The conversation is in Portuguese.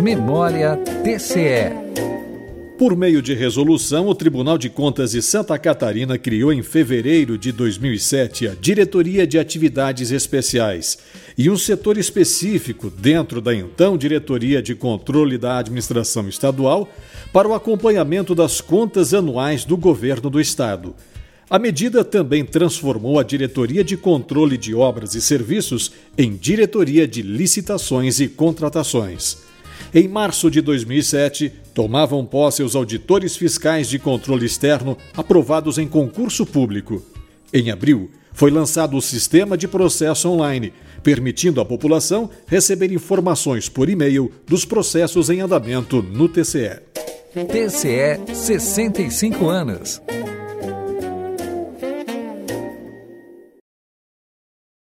Memória TCE. Por meio de resolução, o Tribunal de Contas de Santa Catarina criou em fevereiro de 2007 a Diretoria de Atividades Especiais e um setor específico dentro da então Diretoria de Controle da Administração Estadual para o acompanhamento das contas anuais do governo do Estado. A medida também transformou a Diretoria de Controle de Obras e Serviços em Diretoria de Licitações e Contratações. Em março de 2007, tomavam posse os auditores fiscais de controle externo aprovados em concurso público. Em abril, foi lançado o Sistema de Processo Online, permitindo à população receber informações por e-mail dos processos em andamento no TCE. TCE 65 anos.